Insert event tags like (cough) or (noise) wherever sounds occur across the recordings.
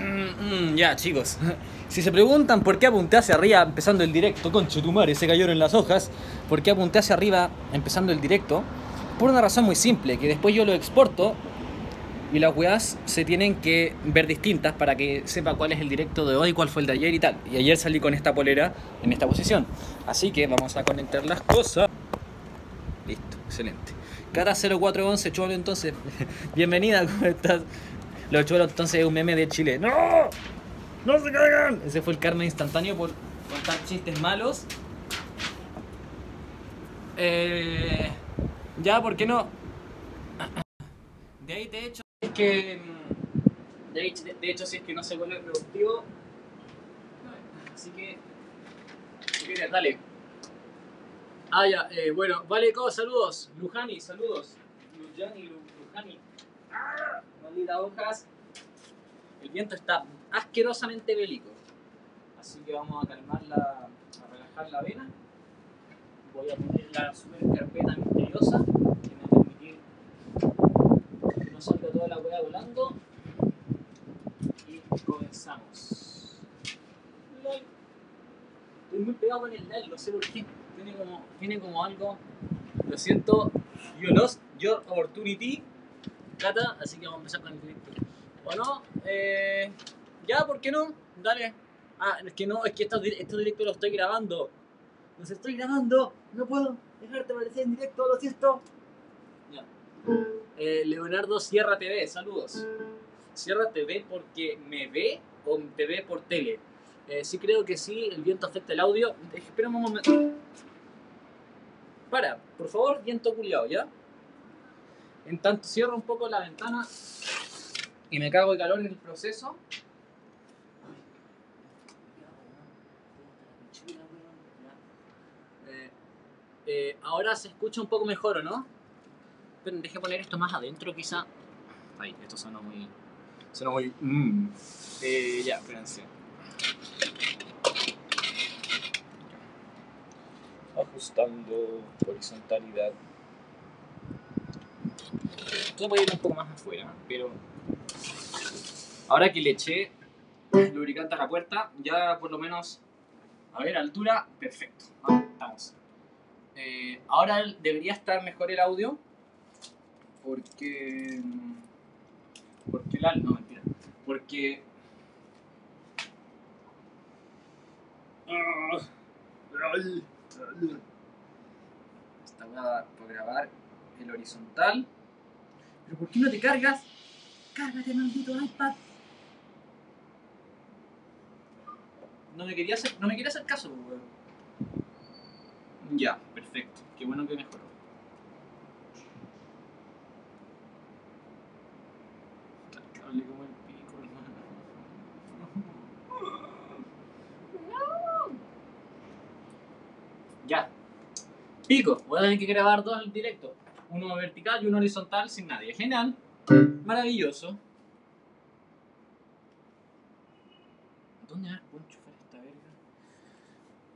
Mm, mm, ya, chicos. (laughs) Si se preguntan por qué apunté hacia arriba empezando el directo, conche tu madre, se cayeron las hojas. ¿Por qué apunté hacia arriba empezando el directo? Por una razón muy simple, que después yo lo exporto y las weas se tienen que ver distintas para que sepa cuál es el directo de hoy, cuál fue el de ayer y tal. Y ayer salí con esta polera en esta posición. Así que vamos a conectar las cosas. Listo, excelente. Cata 0411, chulo entonces. (laughs) Bienvenida, ¿cómo estás? Los chulos entonces es un meme de Chile. ¡No! ¡No se caigan! Ese fue el karma instantáneo por contar chistes malos. Eh, ya, ¿por qué no? De ahí, de hecho, es que. mm, De hecho, de, hecho, si es que no se vuelve productivo. Así que. Quieres, dale. Ah, ya, eh, bueno, vale, saludos. Lujani, saludos. Lujani, Lu- Lujani. ¡Ah! Maldita hojas. El viento está asquerosamente bélico. Así que vamos a calmar la. a relajar la vena. Voy a poner la super carpeta misteriosa que me va a permitir que no salga toda la hueá volando. Y comenzamos. Estoy muy pegado con el LOL, no sé por qué. Tiene como, tiene como algo. Lo siento, you lost your opportunity, Así que vamos a empezar con el directo. ¿O no? Eh, ya, ¿por qué no? Dale. Ah, es que no, es que estos, estos directos los estoy grabando. Los estoy grabando, no puedo dejarte aparecer en directo, lo siento. Ya. Eh, Leonardo Sierra TV, saludos. Sierra TV porque me ve o te ve por tele. Eh, sí creo que sí, el viento afecta el audio. Espera un momento. Para, por favor, viento culiado, ¿ya? En tanto cierro un poco la ventana y me cago de calor en el proceso. Eh, eh, ahora se escucha un poco mejor, ¿o no? Esperen, deje poner esto más adentro, quizá. Ay, esto suena muy. Suena muy. mm. Eh, ya, espérense. Ajustando horizontalidad. Puede ir un poco más afuera, pero. Ahora que le eché lubricante a la puerta, ya por lo menos. A ver, altura, perfecto. Eh, ahora debería estar mejor el audio. Porque. Porque la. No, mentira. Porque. Ah. Esta weá por grabar el horizontal. ¿Pero por qué no te cargas? Cárgate, maldito iPad. No me quería hacer, no me quería hacer caso, weón. Ya, perfecto. Qué bueno que mejoró. Está el cable como el pico, hermano. (laughs) Ya. Pico. Voy a tener que grabar dos en directo. Uno vertical y uno horizontal sin nadie. Genial. Maravilloso. ¿Dónde a enchufar esta verga?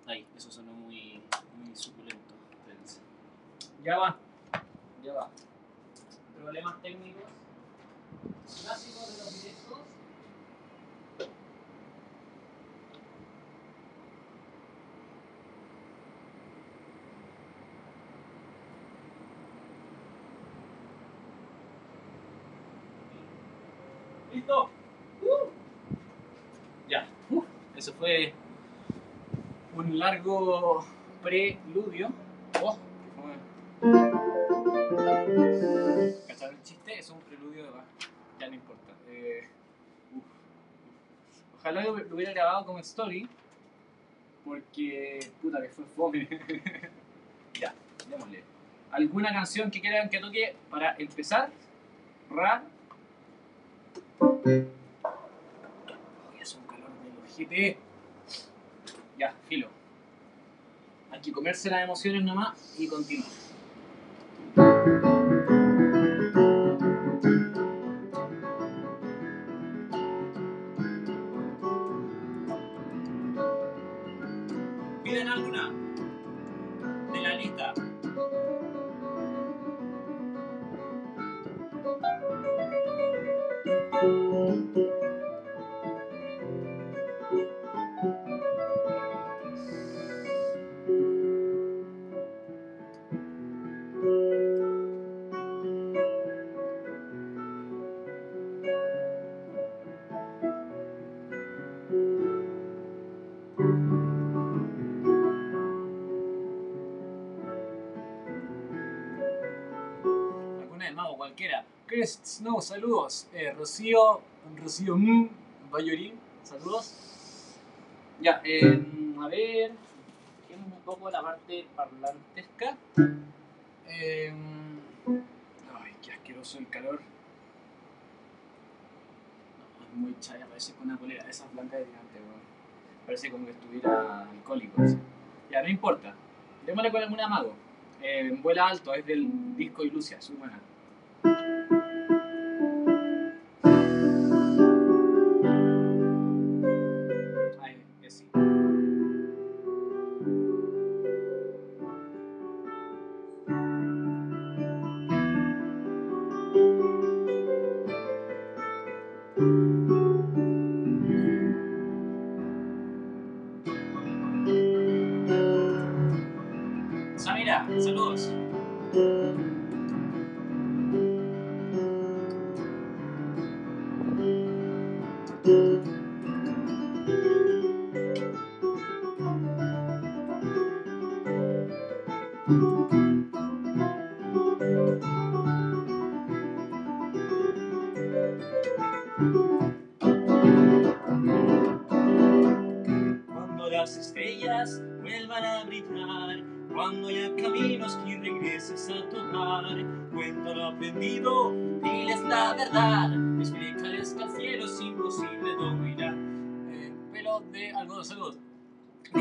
Ahí, eso sonó muy, muy suculento. Ya va. Ya va. Problemas técnicos. Clásicos de los directos. ¿Listo? Uh. Ya. Uh, Eso fue un largo preludio. Oh. ¿Cacharon el chiste? Es un preludio de bajo. Ya no importa. Eh, uf. Ojalá lo lo hubiera grabado como story. Porque. Puta que fue fome. (laughs) ya, démosle. ¿Alguna canción que quieran que toque para empezar? Ra. Uy, hace un calor de los GT. Ya, filo. Hay que comerse las emociones nomás y continuar. Snow, saludos. Eh, Rocío, Rocío M, Bayorí, saludos. Ya, eh, a ver, un poco la parte parlantesca. Eh, ay, qué asqueroso el calor. No, es muy chaya, parece con una polera, esas blancas de gigante, weón. Parece como que estuviera alcohólico. así. Ya, no importa. Démosle con alguna mago. Eh, vuela alto, es del disco Ilusia, es buena.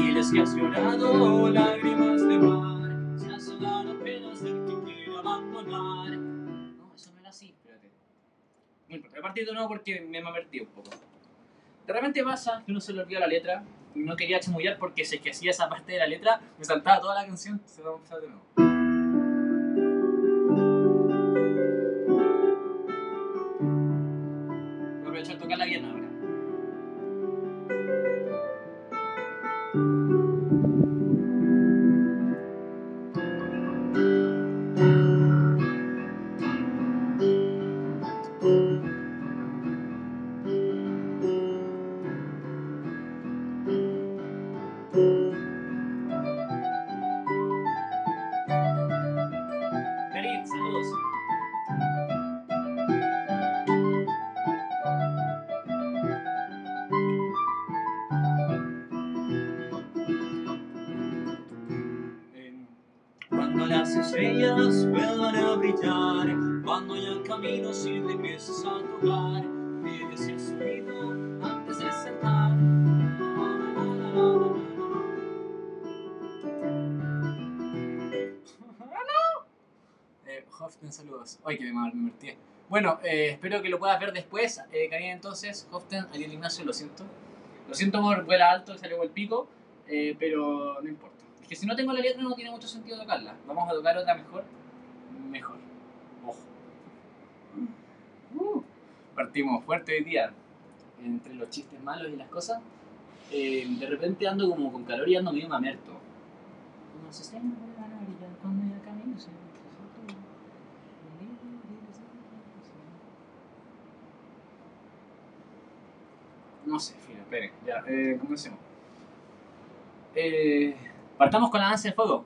Diles que has llorado lágrimas de mar, se has sudado penas del que quiere abandonar. No, eso no era así, espérate. No importa, voy a partir de nuevo porque me mamertí un poco. De repente pasa que uno se le olvida la letra y no quería chamullar porque si es que hacía esa parte de la letra me saltaba toda la canción. Se va a empezar de nuevo. Aprovechar a tocarla bien Bueno, eh, espero que lo puedas ver después. Eh, entonces, Hoften, Ariel Ignacio, lo siento. Lo siento por vuela alto, salió el pico, eh, pero no importa. Es que si no tengo la letra no tiene mucho sentido tocarla. Vamos a tocar otra mejor. Mejor. Ojo. Uh, partimos fuerte hoy día. Entre los chistes malos y las cosas. Eh, de repente ando como con calor y ando medio mamerto. Como se está yendo por la orilla, cuando ya camino se No sé, fíjate, esperen, ya, eh, comencemos. Eh, partamos con la danza de fuego.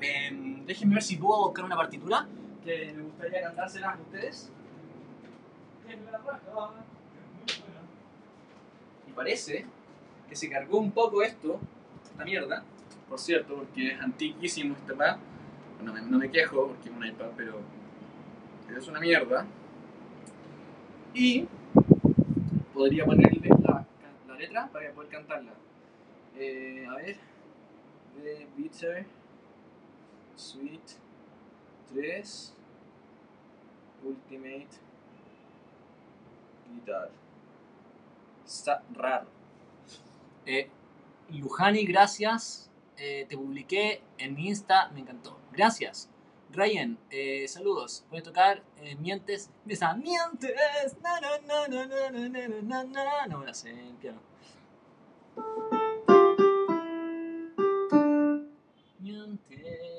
Em, déjenme ver si puedo buscar una partitura que me gustaría cantársela a ustedes. Y parece que se cargó un poco esto, esta mierda, por cierto, porque es antiquísimo este pad. No me, no me quejo porque es un iPad, pero es una mierda. Y podría ponerle la, letra para poder cantarla. Eh, a ver. The Bitter Suite 3 Ultimate Guitar. Está raro. Eh, Lujani, gracias. Eh, te publiqué en mi Insta, me encantó. Gracias. Ryan, eh, saludos. Puedes tocar eh, Mientes. Empieza Mientes. No me la sé en piano. Mientes.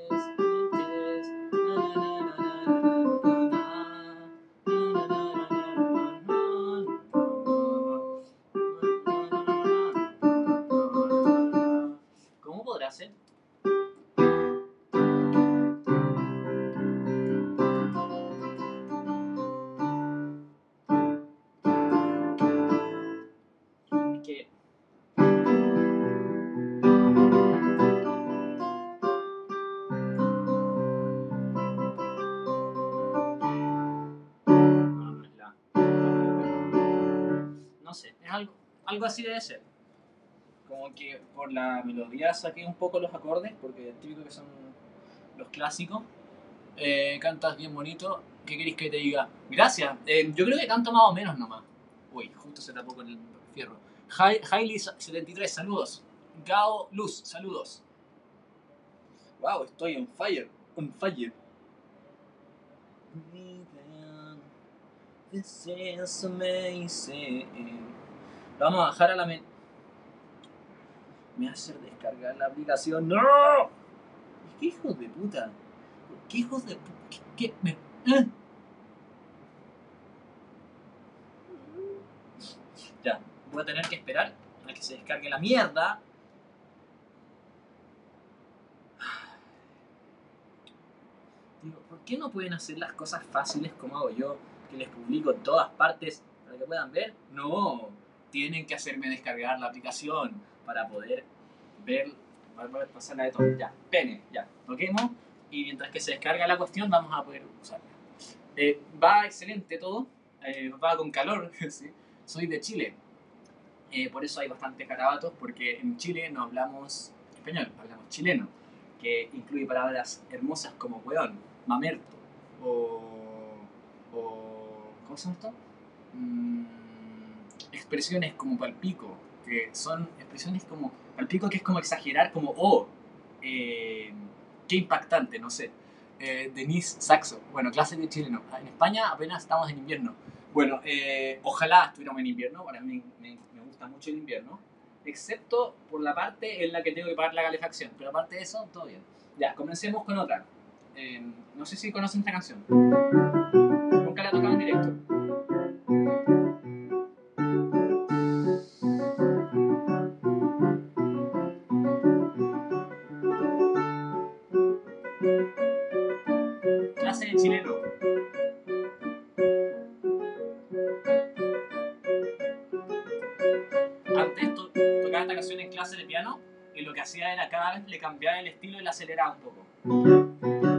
Algo, así debe ser. Como que por la melodía saqué un poco los acordes, porque es típico que son los clásicos. Eh, cantas bien bonito. ¿Qué queréis que te diga? Gracias. Eh, yo creo que canto más o menos nomás. Uy, justo se tapó con el fierro. Hailey73, saludos. Gao Luz, saludos. Wow, estoy on fire. On fire. This is amazing. Vamos a bajar a la mente. Me hace descargar la aplicación. ¡No! ¿Qué hijos de puta? ¿Qué hijos de puta? ¿Qué? qué. ¿Eh? Ya, voy a tener que esperar a que se descargue la mierda. Digo, ¿por qué no pueden hacer las cosas fáciles como hago yo? Que les publico en todas partes para que puedan ver. No, tienen que hacerme descargar la aplicación para poder ver, para pasarla de todo. Ya, pene, ya, toquemos. Y mientras que se descarga la cuestión, vamos a poder usarla. Eh, va excelente todo, eh, va con calor, (laughs) ¿sí? soy de Chile. Eh, por eso hay bastantes carabatos, porque en Chile no hablamos español, hablamos chileno, que incluye palabras hermosas como weón, mamerto, o. o ¿Cómo se llama esto? Mm, expresiones como palpico, que son expresiones como. Palpico que es como exagerar, como oh, eh, qué impactante, no sé. Eh, Denise Saxo, bueno, clase de chileno. En España apenas estamos en invierno. Bueno, eh, ojalá estuviéramos en invierno, para mí me, me gusta mucho el invierno, excepto por la parte en la que tengo que pagar la calefacción, pero aparte de eso, todo bien. Ya, comencemos con otra. Eh, no sé si conocen esta canción. Nunca la he tocado en directo. Hacía era cada vez le cambiaba el estilo y la aceleraba un poco.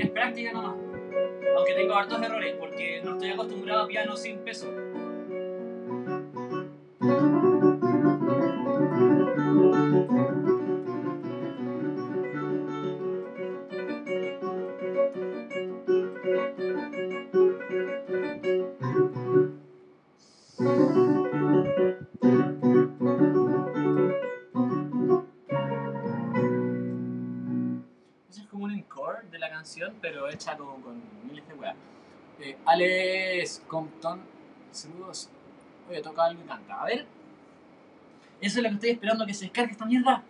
Es práctica nomás. Aunque tengo hartos errores porque no estoy acostumbrado a piano sin peso. Alex Compton, saludos. Oye, toca algo y canta. A ver. Eso es lo que estoy esperando que se descargue esta mierda.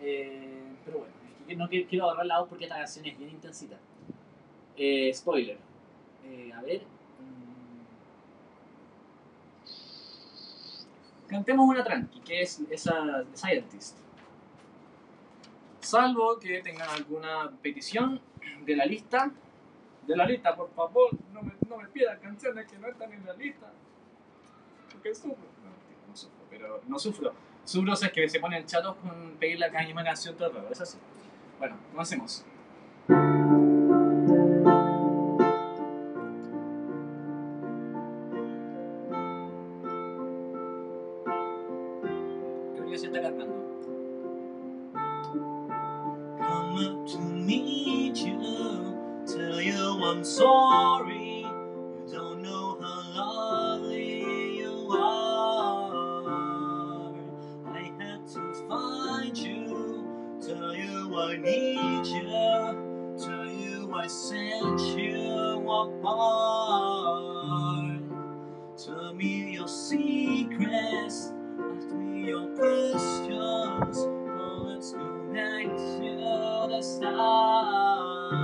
Eh, pero bueno, es que no quiero, ahorrar la voz porque esta canción es bien intensita. Eh, spoiler. Eh, a ver. mm. Cantemos una tranqui, que es esa de Scientist. Salvo que tengan alguna petición de la lista. De la lista, por favor, no me, no me pidan canciones que no están en la lista. Porque sufro. No, no sufro, pero no sufro. Sufro es que se ponen chatos con pedir la misma canción todo el rato, es así. Bueno, comencemos. Tell me your secrets, ask me your questions. Now let's go back to the start.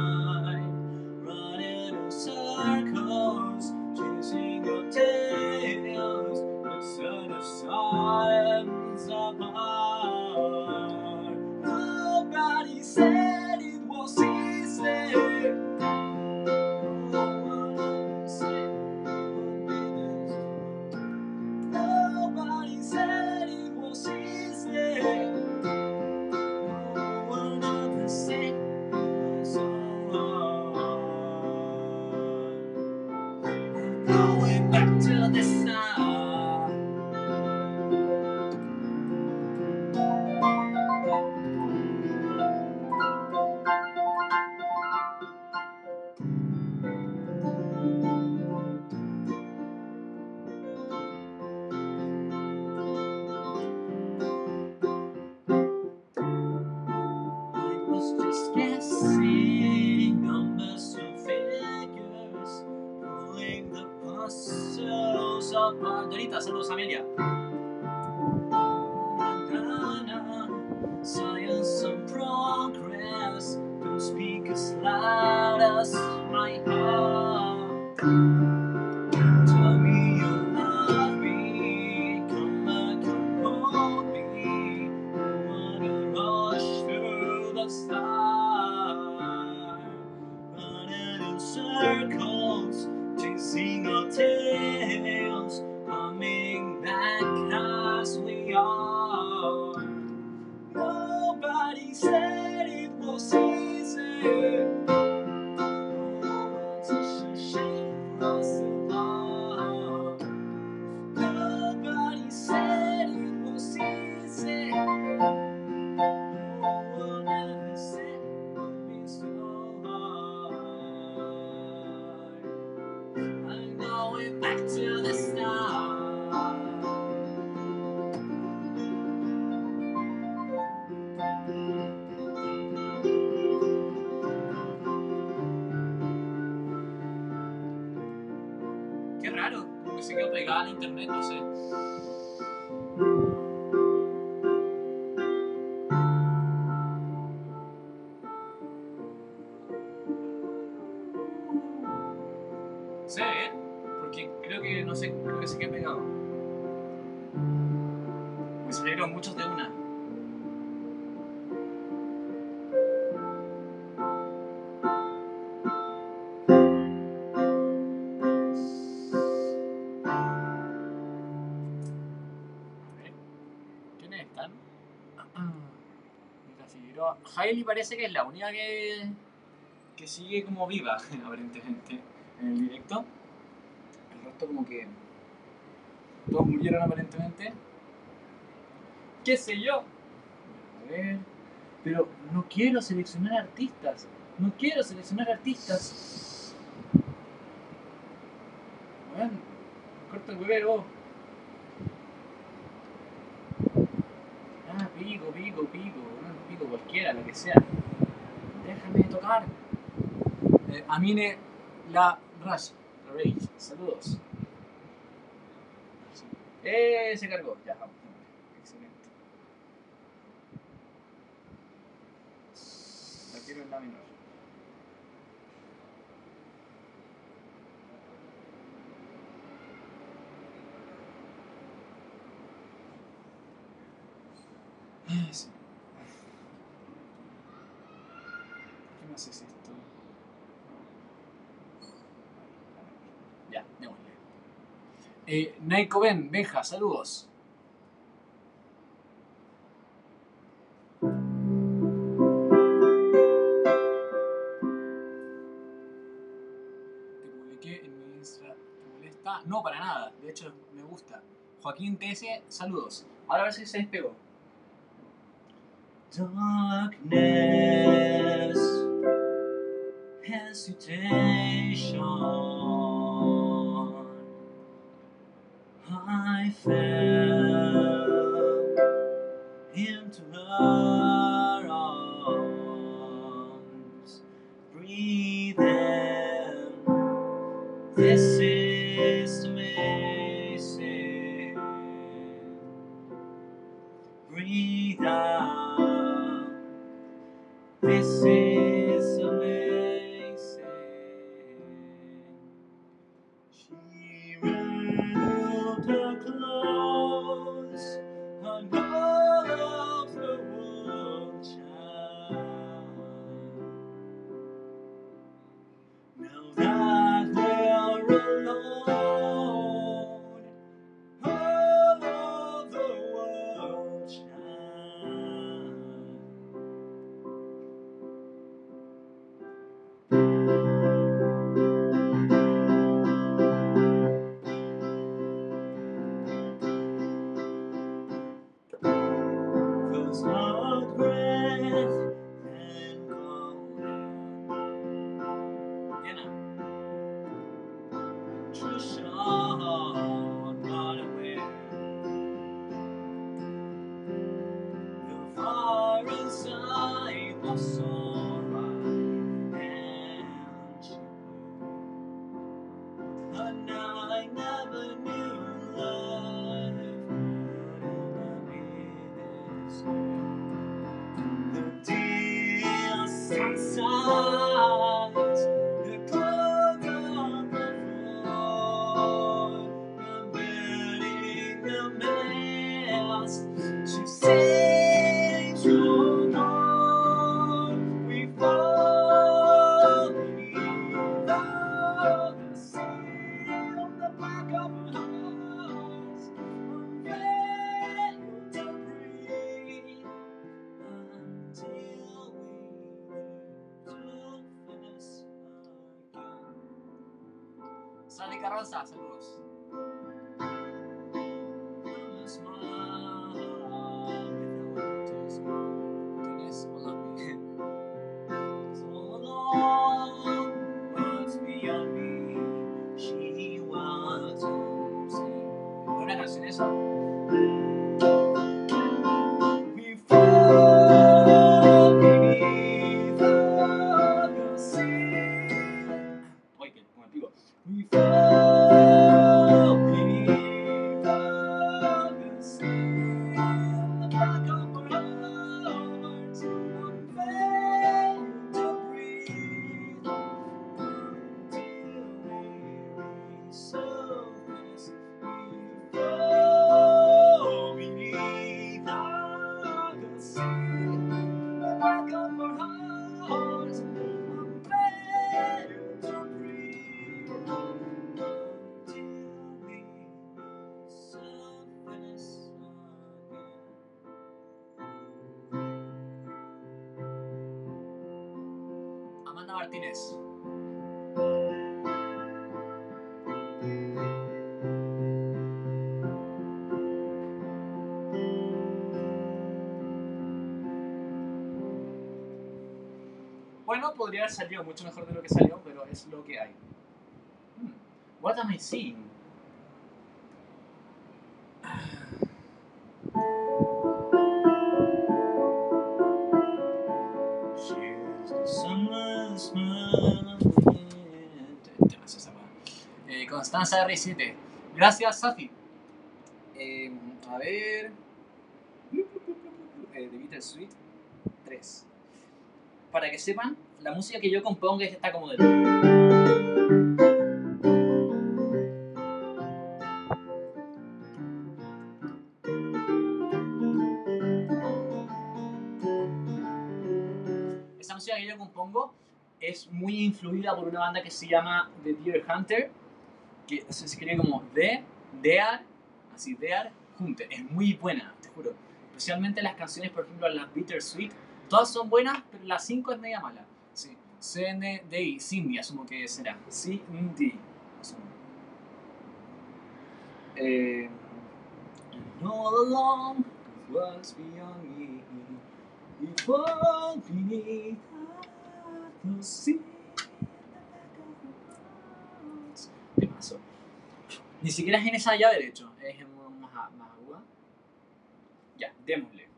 said. Hailey parece que es la única que, que sigue como viva, (laughs) aparentemente, en el directo. El resto como que todos murieron aparentemente. ¿Qué sé yo? A ver. Pero no quiero seleccionar artistas. No quiero seleccionar artistas. Bueno, corta el huevo. Ah, pico, pico, pico, bueno, pico cualquiera, lo que sea. Déjame tocar. Eh, Amine la Rage, saludos. Eh, se cargó, ya, vamos. Excelente. La quiero en la menor. Ah, sí. ¿Qué más es esto? Ya, démosle. Eh, Naiko Ben, Benja, saludos. Te publiqué en mi Insta. ¿Te molesta? No, para nada. De hecho, me gusta. Joaquín TS, saludos. Ahora a ver si se despegó. Darkness, hesitation. Podría haber salido mucho mejor de lo que salió, pero es lo que hay. Hmm, What am I seeing? Eh, Constanza R7. Gracias, Safi. Eh, a ver. Eh, The Bitter Sweet 3. Para que sepan, la música que yo compongo es esta como de. Esa música que yo compongo es muy influida por una banda que se llama The Deer Hunter, que se escribe como The, Dear, así Dear Hunter. Es muy buena, te juro. Especialmente las canciones, por ejemplo, las Bittersweet, todas son buenas, pero la 5 es media mala. Sí. CNDI, Cindy, asumo que será. Cindy, asumo. Eh, And all along, what's beyond me? We fall beneath the sea. Temazo. Ni siquiera es en esa llave derecho, es en más, más aguda. Ya, démosle.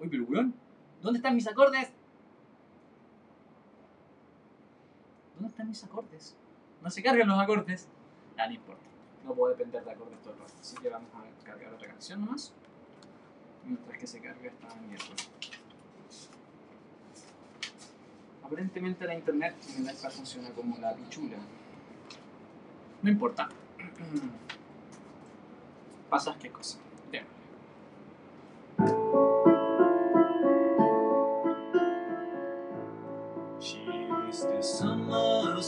Uy, pero weón, ¿Dónde están mis acordes? ¿Dónde están mis acordes? No se cargan los acordes. Nada, no importa. No puedo depender de acordes todo el rato. Así que vamos a cargar otra canción nomás. Mientras que se carga esta mierda. Aparentemente la internet en el iPad funciona como la pichula. No importa. (clears throat) Pasas qué cosa.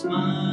smile.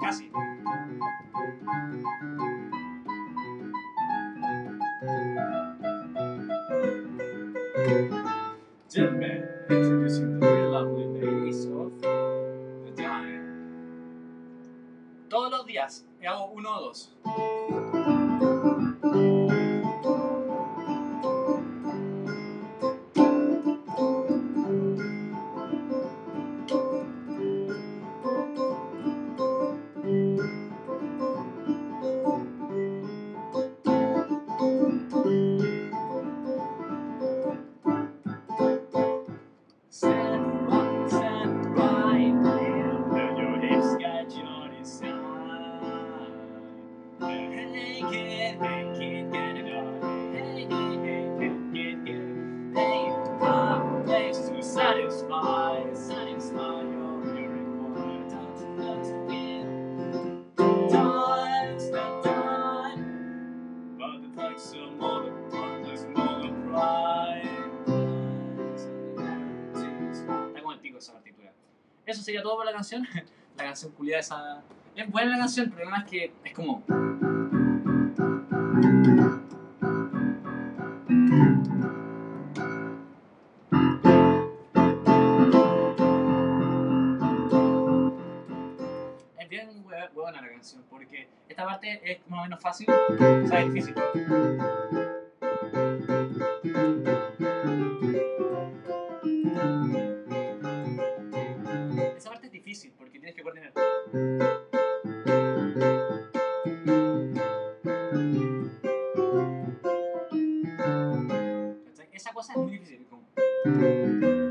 Casi. Deadman introducing the very lovely ladies of the time. Todos los días hago uno o dos. Es buena la canción, el problema es que es como. Essa coisa é muito difícil. Como...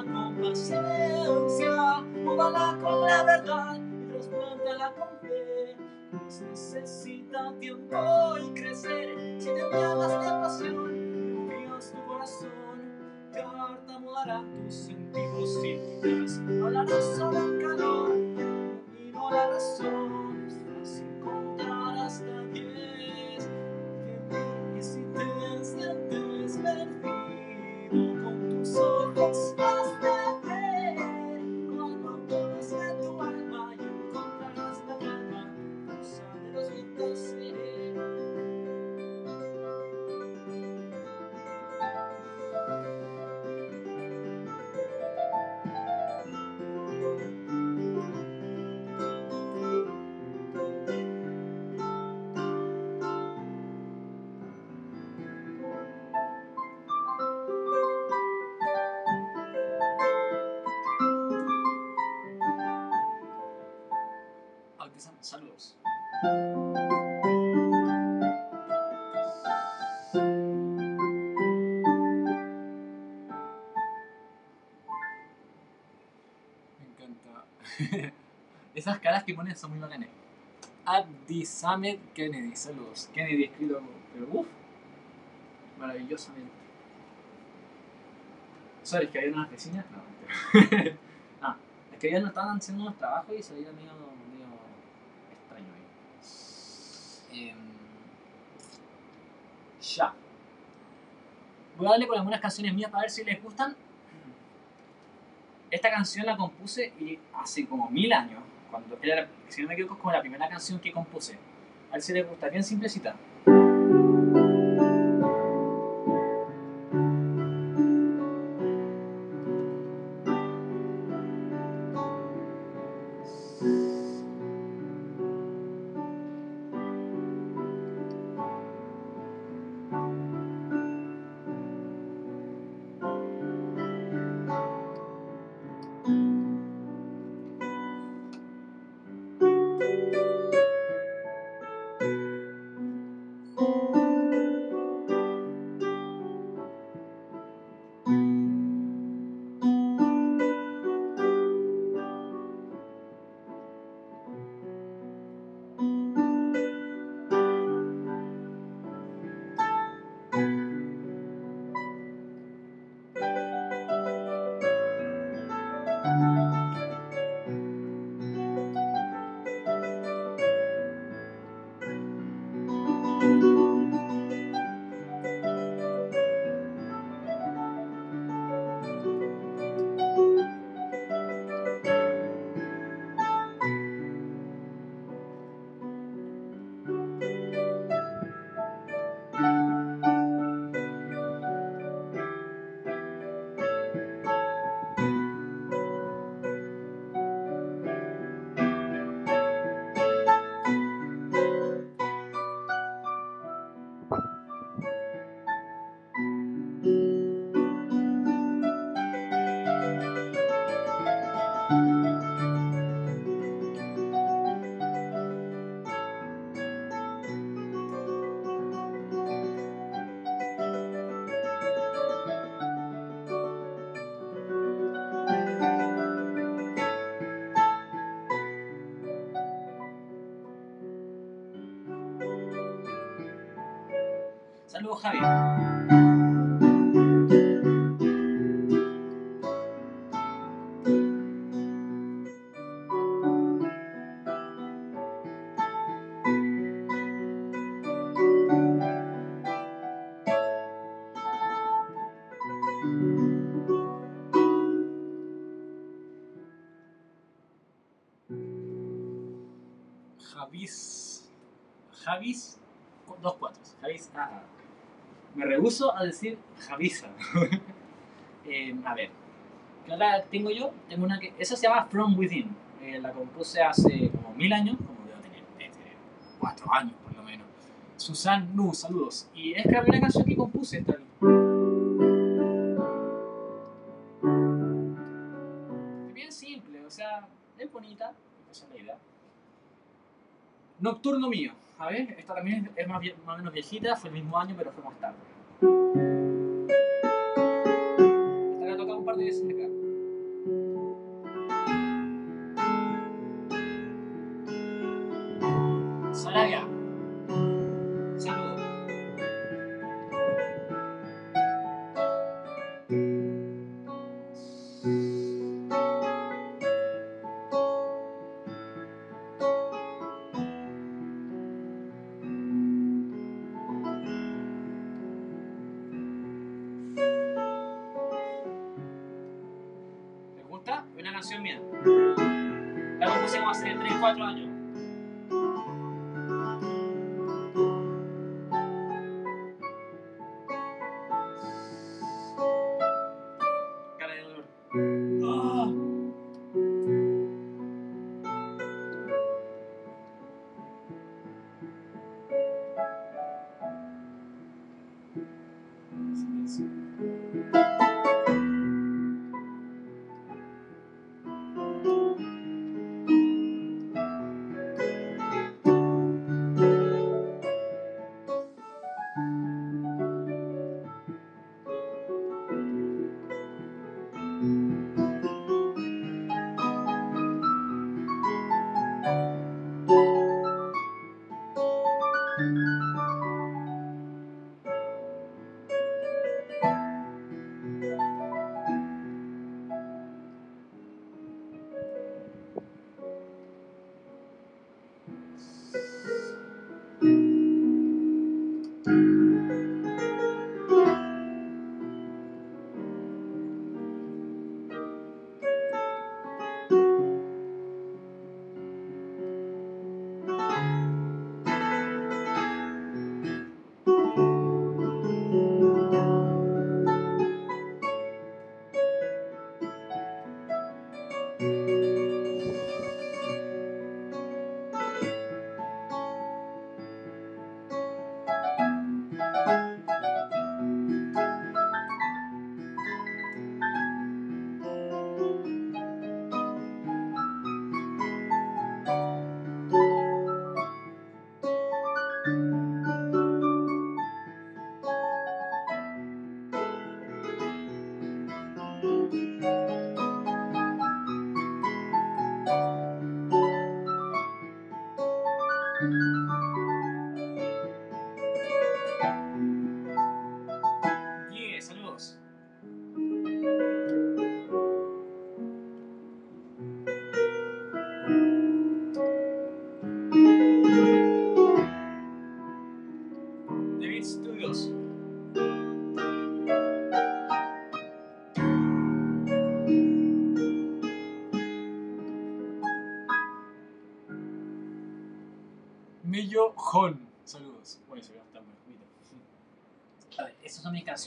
Abónala con paciencia Pódala con la verdad Y trasplántala con fe. Pues necesita tiempo y crecer. Si te embriagas de pasión Enfrías tu corazón. Tartamudarán tus sentidos y quizás Hablarás sobre el calor. Y no la razón ponen son muy bacanas. Abdi Samed Kennedy, saludos. Kennedy escrito, pero uff, maravillosamente. ¿Sabes que había unas vecinas? No, (laughs) ah, es que ellas no estaban haciendo unos trabajos y se veía medio, medio extraño ahí. Em, ya. Voy a darle con algunas canciones mías para ver si les gustan. Esta canción la compuse y hace como mil años, cuando era, si no me equivoco, es como la primera canción que compuse. A ver si les gusta, bien simplecita. Saludos, Javier. Me rehuso a decir Javisa. (laughs) Eh, a ver. ¿Qué otra tengo yo? Tengo una que. Esa se llama From Within. Eh, la compuse hace como mil años. Como debo tener, debe cuatro años por lo menos. Susan Nu, saludos. Y es que la primera canción que compuse esta. Es bien simple, o sea, es bonita. Esa es la idea. Nocturno mío. Ver, esta también es más, más o menos viejita, fue el mismo año, pero fue más tarde. Esta la he un par de veces acá.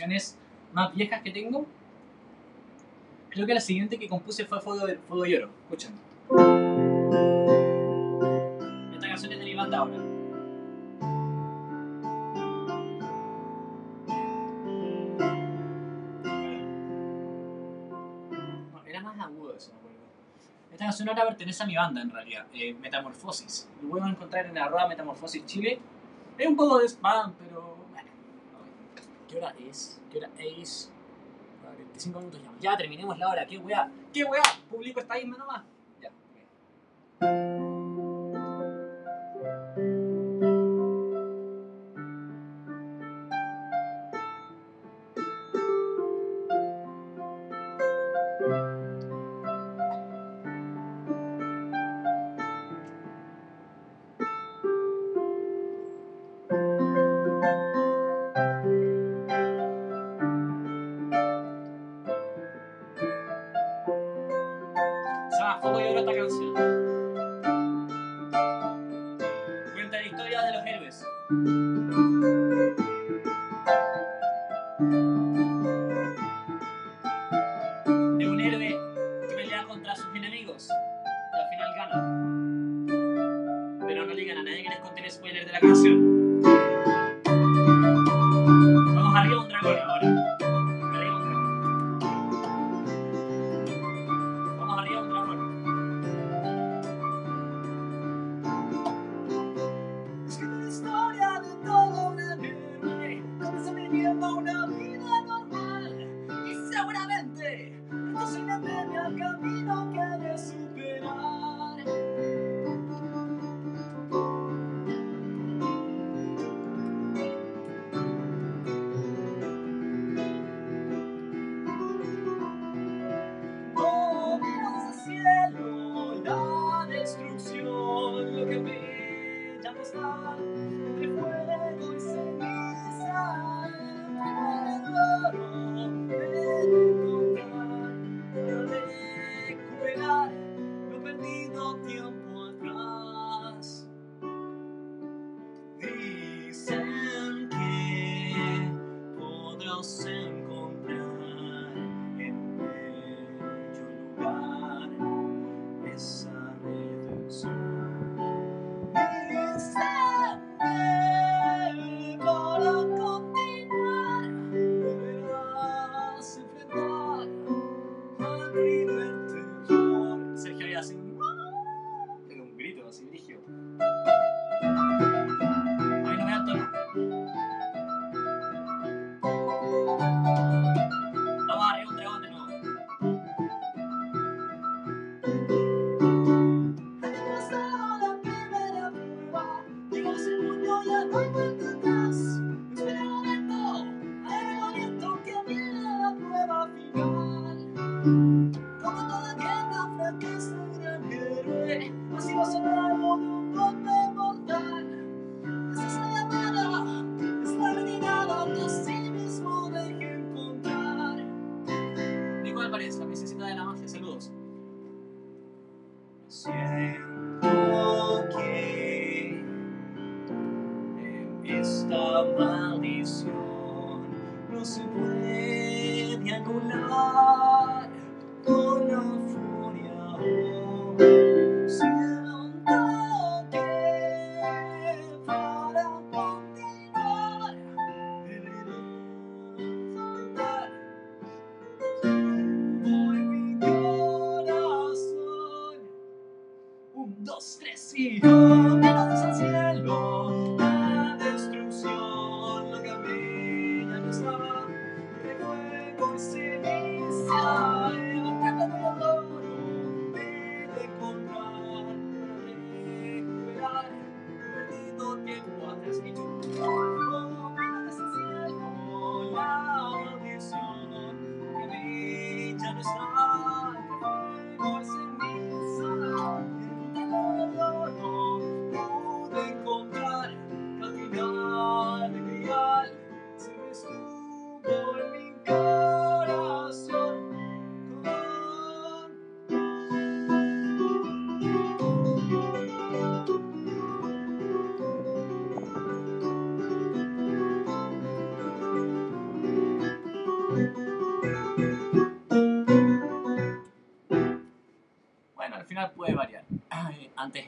Canciones más viejas que tengo. Creo que la siguiente que compuse fue Fuego, de, Fuego y Oro. Escuchen. Esta canción es de mi banda ahora. Era más agudo eso, me acuerdo. Esta canción ahora pertenece a mi banda en realidad, eh, Metamorfosis. Lo pueden encontrar en arroba Metamorfosis Chile. Es un poco de spam, pero. ¿Qué hora es? ¿Qué hora es? 45 minutos ya. Ya terminemos la hora. ¿Qué weá? ¿Qué weá? Público está ahí nomás.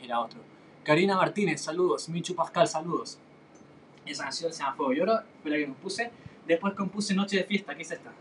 era otro. Karina Martínez, saludos. Michu Pascal, saludos. Esa canción se llama Fuego. Yo ahora fue la que compuse. Después compuse Noche de Fiesta, que es esta.